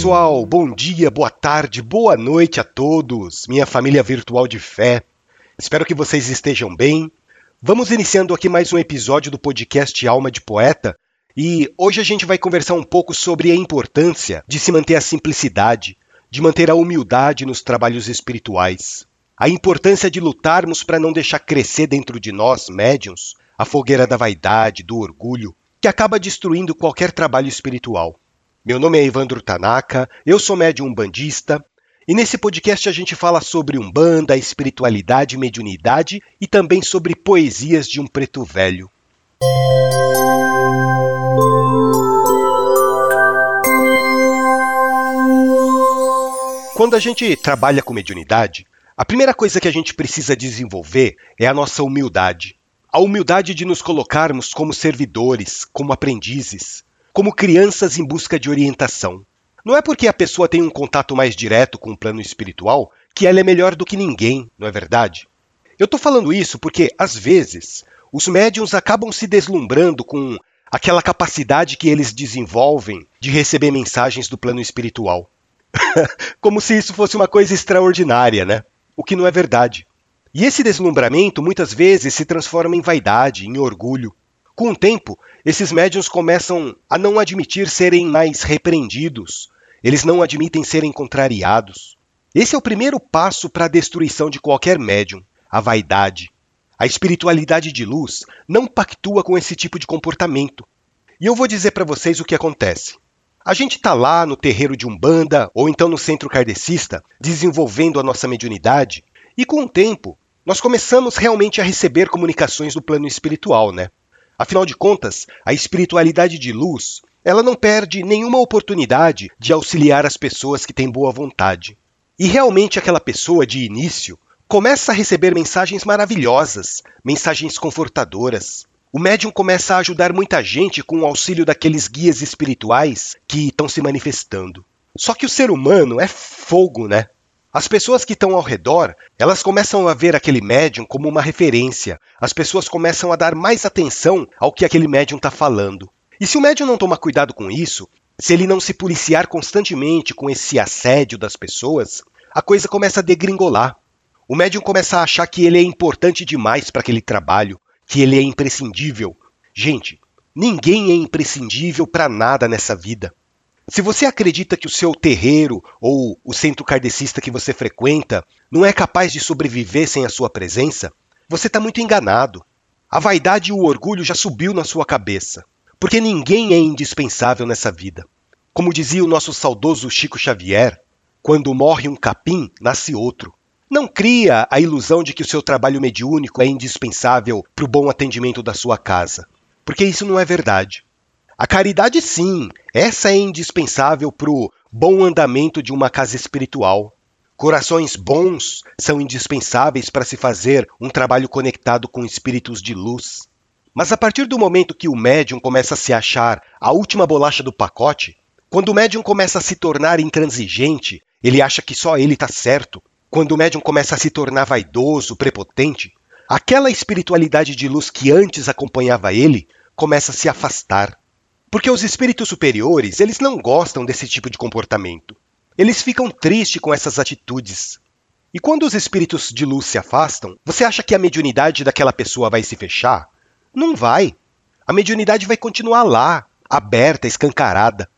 Pessoal, bom dia, boa tarde, boa noite a todos, minha família virtual de fé. Espero que vocês estejam bem. Vamos iniciando aqui mais um episódio do podcast Alma de Poeta e hoje a gente vai conversar um pouco sobre a importância de se manter a simplicidade, de manter a humildade nos trabalhos espirituais, a importância de lutarmos para não deixar crescer dentro de nós, médiums, a fogueira da vaidade, do orgulho, que acaba destruindo qualquer trabalho espiritual. Meu nome é Evandro Tanaka, eu sou médium bandista, e nesse podcast a gente fala sobre umbanda, espiritualidade, mediunidade e também sobre poesias de um preto velho. Quando a gente trabalha com mediunidade, a primeira coisa que a gente precisa desenvolver é a nossa humildade. A humildade de nos colocarmos como servidores, como aprendizes, como crianças em busca de orientação. Não é porque a pessoa tem um contato mais direto com o plano espiritual que ela é melhor do que ninguém, não é verdade? Eu estou falando isso porque, às vezes, os médiums acabam se deslumbrando com aquela capacidade que eles desenvolvem de receber mensagens do plano espiritual. Como se isso fosse uma coisa extraordinária, né? O que não é verdade. E esse deslumbramento muitas vezes se transforma em vaidade, em orgulho. Com o tempo, esses médiums começam a não admitir serem mais repreendidos, eles não admitem serem contrariados. Esse é o primeiro passo para a destruição de qualquer médium, a vaidade. A espiritualidade de luz não pactua com esse tipo de comportamento. E eu vou dizer para vocês o que acontece. A gente está lá no terreiro de Umbanda ou então no centro kardecista, desenvolvendo a nossa mediunidade, e com o tempo, nós começamos realmente a receber comunicações do plano espiritual, né? Afinal de contas, a espiritualidade de luz, ela não perde nenhuma oportunidade de auxiliar as pessoas que têm boa vontade. E realmente aquela pessoa de início começa a receber mensagens maravilhosas, mensagens confortadoras, o médium começa a ajudar muita gente com o auxílio daqueles guias espirituais que estão se manifestando. Só que o ser humano é fogo, né? As pessoas que estão ao redor, elas começam a ver aquele médium como uma referência. As pessoas começam a dar mais atenção ao que aquele médium está falando. E se o médium não tomar cuidado com isso, se ele não se policiar constantemente com esse assédio das pessoas, a coisa começa a degringolar. O médium começa a achar que ele é importante demais para aquele trabalho, que ele é imprescindível. Gente, ninguém é imprescindível para nada nessa vida. Se você acredita que o seu terreiro ou o centro kardecista que você frequenta não é capaz de sobreviver sem a sua presença, você está muito enganado. A vaidade e o orgulho já subiu na sua cabeça, porque ninguém é indispensável nessa vida. Como dizia o nosso saudoso Chico Xavier, quando morre um capim, nasce outro. Não cria a ilusão de que o seu trabalho mediúnico é indispensável para o bom atendimento da sua casa, porque isso não é verdade. A caridade, sim, essa é indispensável para o bom andamento de uma casa espiritual. Corações bons são indispensáveis para se fazer um trabalho conectado com espíritos de luz. Mas a partir do momento que o médium começa a se achar a última bolacha do pacote, quando o médium começa a se tornar intransigente, ele acha que só ele está certo, quando o médium começa a se tornar vaidoso, prepotente, aquela espiritualidade de luz que antes acompanhava ele começa a se afastar. Porque os espíritos superiores, eles não gostam desse tipo de comportamento. Eles ficam tristes com essas atitudes. E quando os espíritos de luz se afastam, você acha que a mediunidade daquela pessoa vai se fechar? Não vai. A mediunidade vai continuar lá, aberta, escancarada.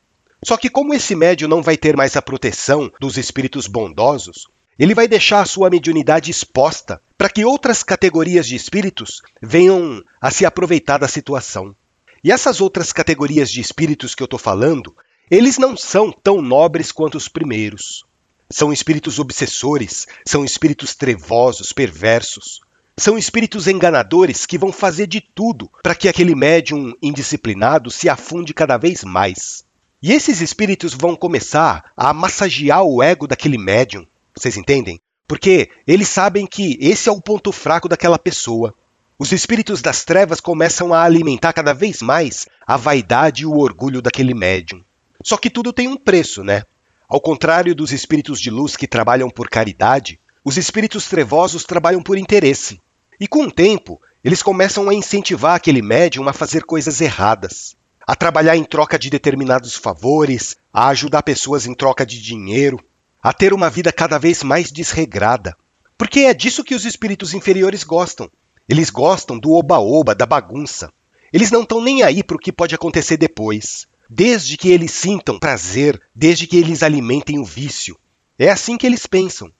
Só que como esse médium não vai ter mais a proteção dos espíritos bondosos, ele vai deixar a sua mediunidade exposta para que outras categorias de espíritos venham a se aproveitar da situação. E essas outras categorias de espíritos que eu estou falando, eles não são tão nobres quanto os primeiros. São espíritos obsessores, são espíritos trevosos, perversos. São espíritos enganadores que vão fazer de tudo para que aquele médium indisciplinado se afunde cada vez mais. E esses espíritos vão começar a massagear o ego daquele médium, vocês entendem? Porque eles sabem que esse é o ponto fraco daquela pessoa. Os espíritos das trevas começam a alimentar cada vez mais a vaidade e o orgulho daquele médium. Só que tudo tem um preço, né? Ao contrário dos espíritos de luz que trabalham por caridade, os espíritos trevosos trabalham por interesse. E com o tempo, eles começam a incentivar aquele médium a fazer coisas erradas. a trabalhar em troca de determinados favores, a ajudar pessoas em troca de dinheiro, a ter uma vida cada vez mais desregrada. Porque é disso que os espíritos inferiores gostam. Eles gostam do oba-oba, da bagunça. Eles não estão nem aí para o que pode acontecer depois. Desde que eles sintam prazer, desde que eles alimentem o vício. É assim que eles pensam.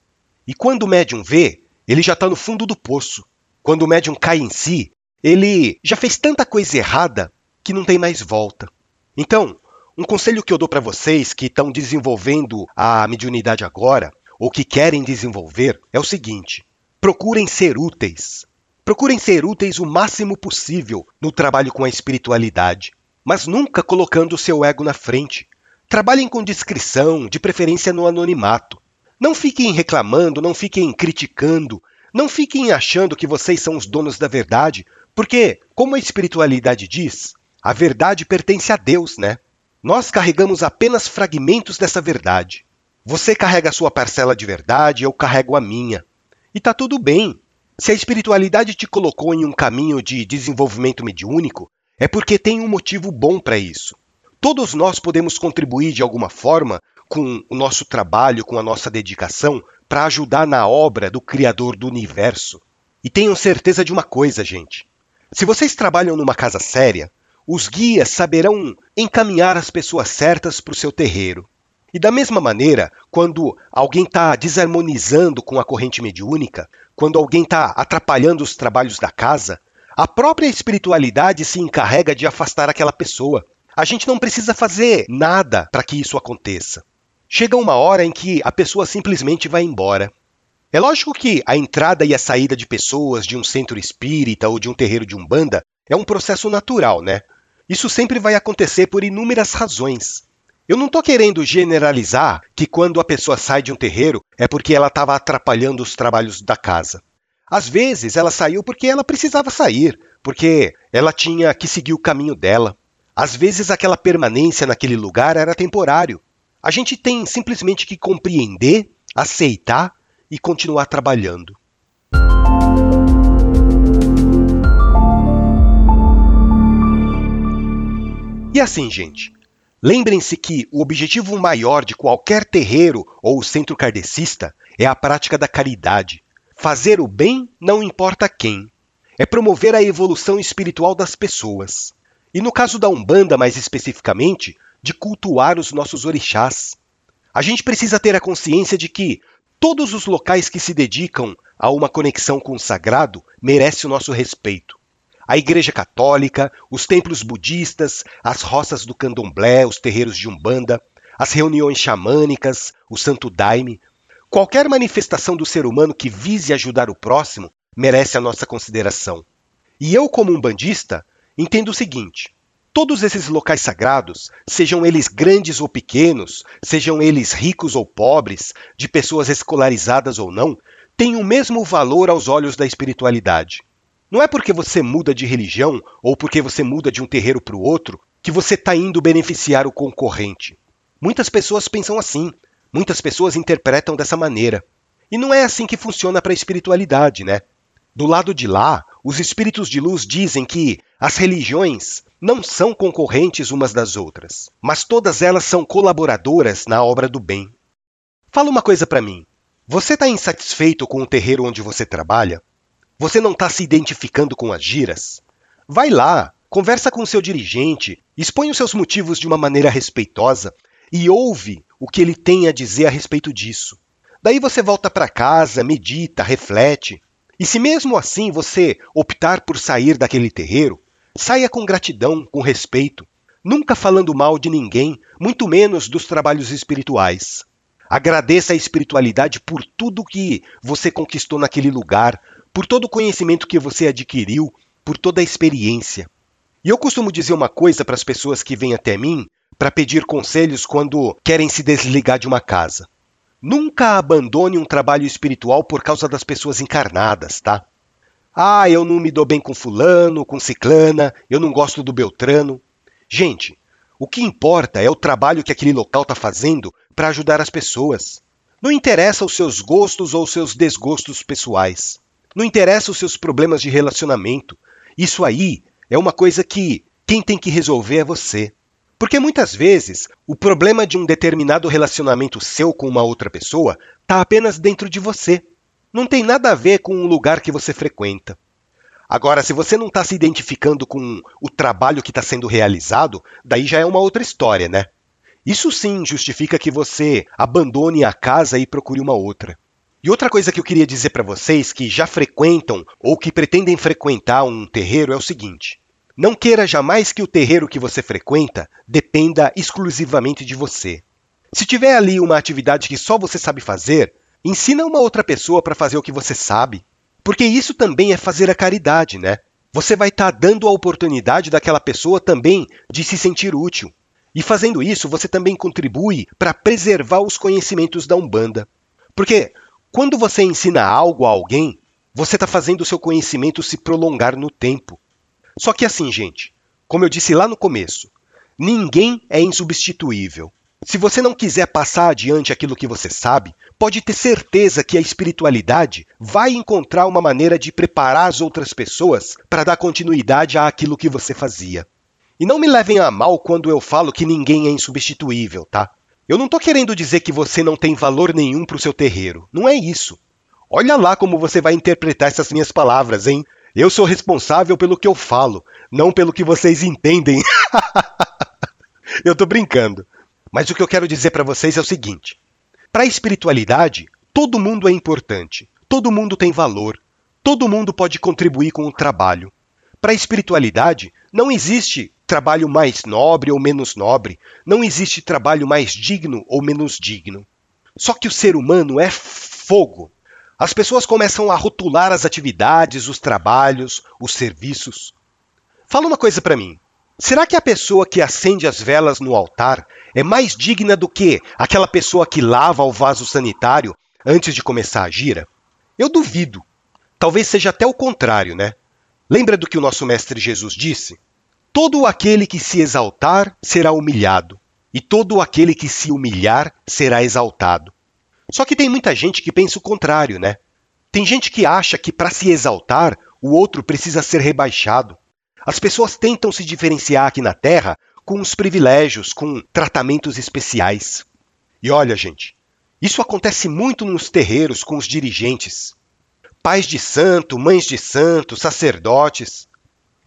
E quando o médium vê, ele já está no fundo do poço. Quando o médium cai em si, ele já fez tanta coisa errada que não tem mais volta. Então, um conselho que eu dou para vocês que estão desenvolvendo a mediunidade agora, ou que querem desenvolver, é o seguinte: procurem ser úteis. Procurem ser úteis o máximo possível no trabalho com a espiritualidade, mas nunca colocando o seu ego na frente. Trabalhem com discrição, de preferência no anonimato. Não fiquem reclamando, não fiquem criticando, não fiquem achando que vocês são os donos da verdade, porque, como a espiritualidade diz, a verdade pertence a Deus, né? Nós carregamos apenas fragmentos dessa verdade. Você carrega a sua parcela de verdade, eu carrego a minha. E tá tudo bem. Se a espiritualidade te colocou em um caminho de desenvolvimento mediúnico, é porque tem um motivo bom para isso. Todos nós podemos contribuir de alguma forma com o nosso trabalho, com a nossa dedicação, para ajudar na obra do Criador do universo. E tenham certeza de uma coisa, gente: se vocês trabalham numa casa séria, os guias saberão encaminhar as pessoas certas para o seu terreiro. E da mesma maneira, quando alguém está desarmonizando com a corrente mediúnica, quando alguém está atrapalhando os trabalhos da casa, a própria espiritualidade se encarrega de afastar aquela pessoa. A gente não precisa fazer nada para que isso aconteça. Chega uma hora em que a pessoa simplesmente vai embora. É lógico que a entrada e a saída de pessoas de um centro espírita ou de um terreiro de umbanda é um processo natural, né? Isso sempre vai acontecer por inúmeras razões. Eu não estou querendo generalizar que quando a pessoa sai de um terreiro é porque ela estava atrapalhando os trabalhos da casa. Às vezes ela saiu porque ela precisava sair, porque ela tinha que seguir o caminho dela. Às vezes aquela permanência naquele lugar era temporário. A gente tem simplesmente que compreender, aceitar e continuar trabalhando. E assim, gente, lembrem-se que o objetivo maior de qualquer terreiro ou centro kardecista é a prática da caridade. Fazer o bem não importa quem. É promover a evolução espiritual das pessoas. E no caso da Umbanda, mais especificamente, de cultuar os nossos orixás. A gente precisa ter a consciência de que todos os locais que se dedicam a uma conexão com o sagrado merecem o nosso respeito. A Igreja Católica, os templos budistas, as roças do candomblé, os terreiros de Umbanda, as reuniões xamânicas, o Santo Daime, qualquer manifestação do ser humano que vise ajudar o próximo merece a nossa consideração. E eu, como um bandista, entendo o seguinte: todos esses locais sagrados, sejam eles grandes ou pequenos, sejam eles ricos ou pobres, de pessoas escolarizadas ou não, têm o mesmo valor aos olhos da espiritualidade. Não é porque você muda de religião ou porque você muda de um terreiro para o outro que você está indo beneficiar o concorrente. Muitas pessoas pensam assim, muitas pessoas interpretam dessa maneira. E não é assim que funciona para a espiritualidade, né? Do lado de lá, os espíritos de luz dizem que as religiões não são concorrentes umas das outras, mas todas elas são colaboradoras na obra do bem. Fala uma coisa para mim. Você está insatisfeito com o terreiro onde você trabalha? Você não está se identificando com as giras? Vai lá, conversa com seu dirigente, expõe os seus motivos de uma maneira respeitosa e ouve o que ele tem a dizer a respeito disso. Daí você volta para casa, medita, reflete e se mesmo assim você optar por sair daquele terreiro, saia com gratidão, com respeito, nunca falando mal de ninguém, muito menos dos trabalhos espirituais. Agradeça a espiritualidade por tudo que você conquistou naquele lugar, por todo o conhecimento que você adquiriu, por toda a experiência. E eu costumo dizer uma coisa para as pessoas que vêm até mim para pedir conselhos quando querem se desligar de uma casa. Nunca abandone um trabalho espiritual por causa das pessoas encarnadas, tá? Ah, eu não me dou bem com fulano, com ciclana, eu não gosto do Beltrano. Gente, o que importa é o trabalho que aquele local está fazendo para ajudar as pessoas. Não interessa os seus gostos ou os seus desgostos pessoais. Não interessa os seus problemas de relacionamento. Isso aí é uma coisa que quem tem que resolver é você. Porque muitas vezes o problema de um determinado relacionamento seu com uma outra pessoa está apenas dentro de você. Não tem nada a ver com o lugar que você frequenta. Agora, se você não está se identificando com o trabalho que está sendo realizado, daí já é uma outra história, né? Isso sim justifica que você abandone a casa e procure uma outra. E outra coisa que eu queria dizer para vocês que já frequentam ou que pretendem frequentar um terreiro é o seguinte: não queira jamais que o terreiro que você frequenta dependa exclusivamente de você. Se tiver ali uma atividade que só você sabe fazer, ensina uma outra pessoa para fazer o que você sabe. Porque isso também é fazer a caridade, né? Você vai estar tá dando a oportunidade daquela pessoa também de se sentir útil. E fazendo isso, você também contribui para preservar os conhecimentos da Umbanda. Porque quando você ensina algo a alguém, você está fazendo o seu conhecimento se prolongar no tempo. Só que assim, gente, como eu disse lá no começo, ninguém é insubstituível. Se você não quiser passar adiante aquilo que você sabe, pode ter certeza que a espiritualidade vai encontrar uma maneira de preparar as outras pessoas para dar continuidade àquilo que você fazia. E não me levem a mal quando eu falo que ninguém é insubstituível, tá? Eu não estou querendo dizer que você não tem valor nenhum para o seu terreiro. Não é isso. Olha lá como você vai interpretar essas minhas palavras, hein? Eu sou responsável pelo que eu falo, não pelo que vocês entendem. eu tô brincando. Mas o que eu quero dizer para vocês é o seguinte: para a espiritualidade, todo mundo é importante, todo mundo tem valor, todo mundo pode contribuir com o trabalho. Para a espiritualidade, não existe trabalho mais nobre ou menos nobre, não existe trabalho mais digno ou menos digno. Só que o ser humano é fogo. As pessoas começam a rotular as atividades, os trabalhos, os serviços. Fala uma coisa para mim. Será que a pessoa que acende as velas no altar é mais digna do que aquela pessoa que lava o vaso sanitário antes de começar a gira? Eu duvido. Talvez seja até o contrário, né? Lembra do que o nosso mestre Jesus disse? Todo aquele que se exaltar será humilhado, e todo aquele que se humilhar será exaltado. Só que tem muita gente que pensa o contrário, né? Tem gente que acha que para se exaltar, o outro precisa ser rebaixado. As pessoas tentam se diferenciar aqui na Terra com os privilégios, com tratamentos especiais. E olha, gente, isso acontece muito nos terreiros com os dirigentes. Pais de santo, mães de santo, sacerdotes.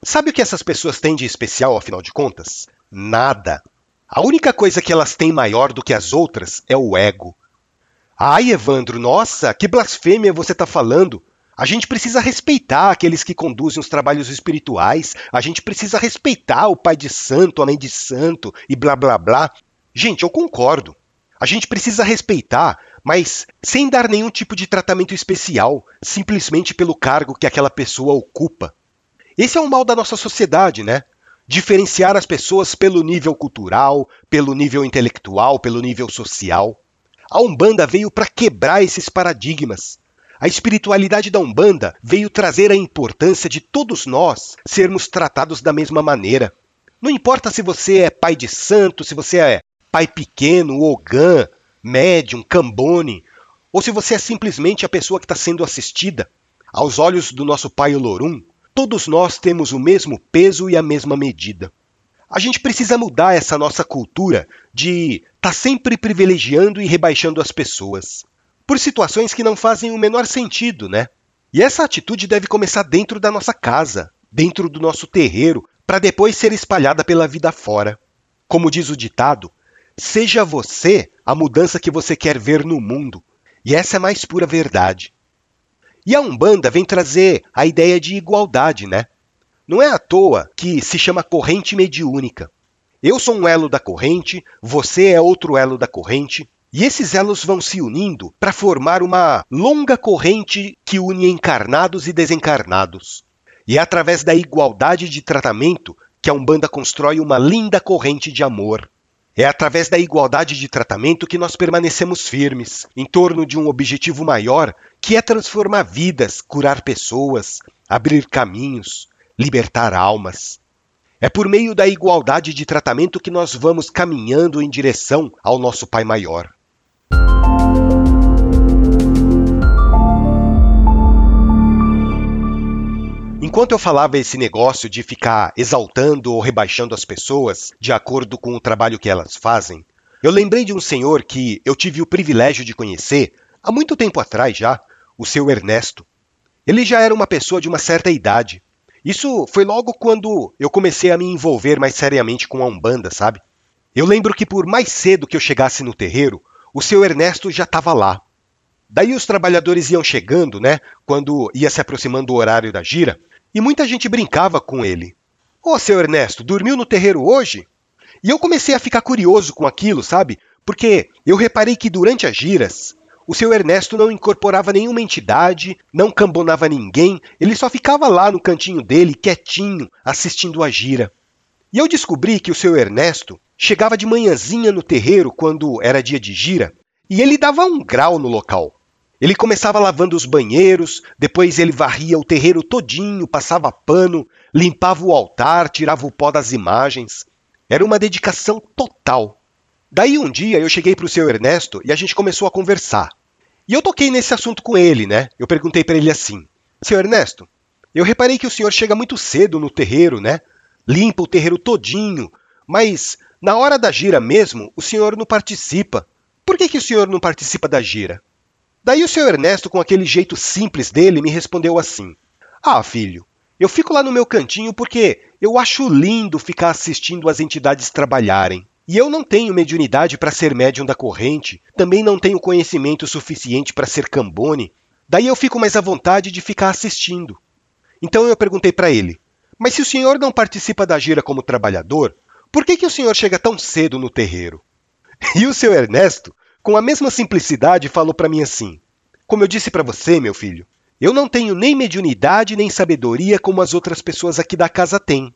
Sabe o que essas pessoas têm de especial, afinal de contas? Nada. A única coisa que elas têm maior do que as outras é o ego. Ai, Evandro, nossa, que blasfêmia você está falando. A gente precisa respeitar aqueles que conduzem os trabalhos espirituais, a gente precisa respeitar o pai de santo, a mãe de santo e blá blá blá. Gente, eu concordo. A gente precisa respeitar, mas sem dar nenhum tipo de tratamento especial, simplesmente pelo cargo que aquela pessoa ocupa. Esse é o mal da nossa sociedade, né? Diferenciar as pessoas pelo nível cultural, pelo nível intelectual, pelo nível social. A Umbanda veio para quebrar esses paradigmas. A espiritualidade da Umbanda veio trazer a importância de todos nós sermos tratados da mesma maneira. Não importa se você é pai de santo, se você é pai pequeno, ogã, médium, cambone, ou se você é simplesmente a pessoa que está sendo assistida. Aos olhos do nosso pai Olorum, todos nós temos o mesmo peso e a mesma medida. A gente precisa mudar essa nossa cultura de estar tá sempre privilegiando e rebaixando as pessoas. Por situações que não fazem o menor sentido, né? E essa atitude deve começar dentro da nossa casa, dentro do nosso terreiro, para depois ser espalhada pela vida fora. Como diz o ditado, seja você a mudança que você quer ver no mundo. E essa é a mais pura verdade. E a Umbanda vem trazer a ideia de igualdade, né? Não é à toa que se chama corrente mediúnica. Eu sou um elo da corrente, você é outro elo da corrente, e esses elos vão se unindo para formar uma longa corrente que une encarnados e desencarnados. E é através da igualdade de tratamento que a Umbanda constrói uma linda corrente de amor. É através da igualdade de tratamento que nós permanecemos firmes, em torno de um objetivo maior, que é transformar vidas, curar pessoas, abrir caminhos, libertar almas. É por meio da igualdade de tratamento que nós vamos caminhando em direção ao nosso Pai Maior. Enquanto eu falava esse negócio de ficar exaltando ou rebaixando as pessoas de acordo com o trabalho que elas fazem, eu lembrei de um senhor que eu tive o privilégio de conhecer há muito tempo atrás já, o seu Ernesto. Ele já era uma pessoa de uma certa idade. Isso foi logo quando eu comecei a me envolver mais seriamente com a Umbanda, sabe? Eu lembro que por mais cedo que eu chegasse no terreiro, o seu Ernesto já estava lá. Daí os trabalhadores iam chegando, né, quando ia se aproximando o horário da gira, e muita gente brincava com ele. Ô, oh, seu Ernesto, dormiu no terreiro hoje? E eu comecei a ficar curioso com aquilo, sabe? Porque eu reparei que durante as giras, o seu Ernesto não incorporava nenhuma entidade, não cambonava ninguém, ele só ficava lá no cantinho dele, quietinho, assistindo a gira. E eu descobri que o seu Ernesto chegava de manhãzinha no terreiro quando era dia de gira, e ele dava um grau no local. Ele começava lavando os banheiros, depois ele varria o terreiro todinho, passava pano, limpava o altar, tirava o pó das imagens. Era uma dedicação total. Daí um dia eu cheguei para o seu Ernesto e a gente começou a conversar. E eu toquei nesse assunto com ele, né? Eu perguntei para ele assim: Seu Ernesto, eu reparei que o senhor chega muito cedo no terreiro, né? Limpa o terreiro todinho, mas na hora da gira mesmo, o senhor não participa. Por que, que o senhor não participa da gira? Daí o seu Ernesto, com aquele jeito simples dele, me respondeu assim: Ah, filho, eu fico lá no meu cantinho porque eu acho lindo ficar assistindo as entidades trabalharem. E eu não tenho mediunidade para ser médium da corrente, também não tenho conhecimento suficiente para ser cambone, daí eu fico mais à vontade de ficar assistindo. Então eu perguntei para ele: Mas se o senhor não participa da gira como trabalhador, por que, que o senhor chega tão cedo no terreiro? E o seu Ernesto com a mesma simplicidade, falou para mim assim: Como eu disse para você, meu filho, eu não tenho nem mediunidade nem sabedoria como as outras pessoas aqui da casa têm.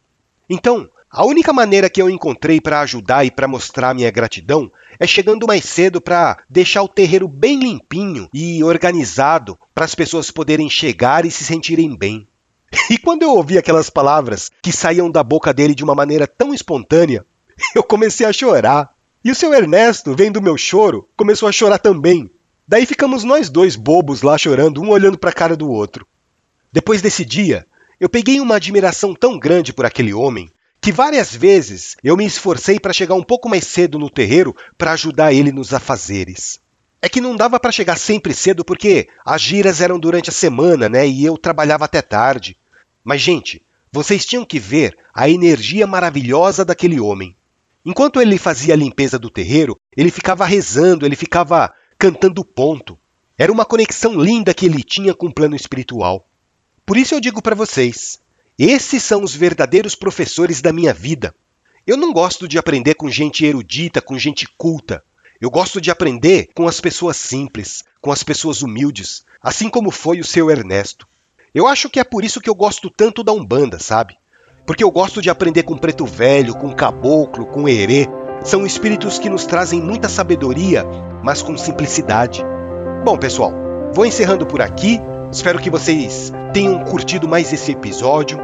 Então, a única maneira que eu encontrei para ajudar e para mostrar minha gratidão é chegando mais cedo para deixar o terreiro bem limpinho e organizado para as pessoas poderem chegar e se sentirem bem. E quando eu ouvi aquelas palavras que saíam da boca dele de uma maneira tão espontânea, eu comecei a chorar. E o seu Ernesto, vendo meu choro, começou a chorar também. Daí ficamos nós dois bobos lá chorando, um olhando para a cara do outro. Depois desse dia, eu peguei uma admiração tão grande por aquele homem que várias vezes eu me esforcei para chegar um pouco mais cedo no terreiro para ajudar ele nos afazeres. É que não dava para chegar sempre cedo porque as giras eram durante a semana, né? E eu trabalhava até tarde. Mas, gente, vocês tinham que ver a energia maravilhosa daquele homem. Enquanto ele fazia a limpeza do terreiro, ele ficava rezando, ele ficava cantando ponto. Era uma conexão linda que ele tinha com o plano espiritual. Por isso eu digo para vocês: esses são os verdadeiros professores da minha vida. Eu não gosto de aprender com gente erudita, com gente culta. Eu gosto de aprender com as pessoas simples, com as pessoas humildes, assim como foi o seu Ernesto. Eu acho que é por isso que eu gosto tanto da Umbanda, sabe? Porque eu gosto de aprender com preto velho, com caboclo, com herê. São espíritos que nos trazem muita sabedoria, mas com simplicidade. Bom, pessoal, vou encerrando por aqui. Espero que vocês tenham curtido mais esse episódio.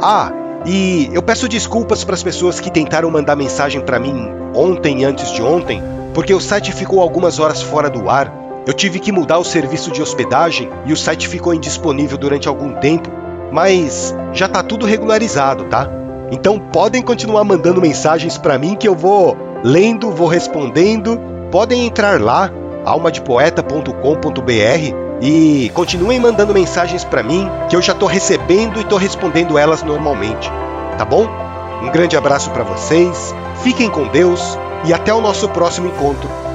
Ah, e eu peço desculpas para as pessoas que tentaram mandar mensagem para mim ontem e antes de ontem, porque o site ficou algumas horas fora do ar. Eu tive que mudar o serviço de hospedagem e o site ficou indisponível durante algum tempo mas já tá tudo regularizado, tá? Então podem continuar mandando mensagens para mim que eu vou lendo, vou respondendo. Podem entrar lá, almadepoeta.com.br e continuem mandando mensagens para mim que eu já tô recebendo e tô respondendo elas normalmente, tá bom? Um grande abraço para vocês, fiquem com Deus e até o nosso próximo encontro.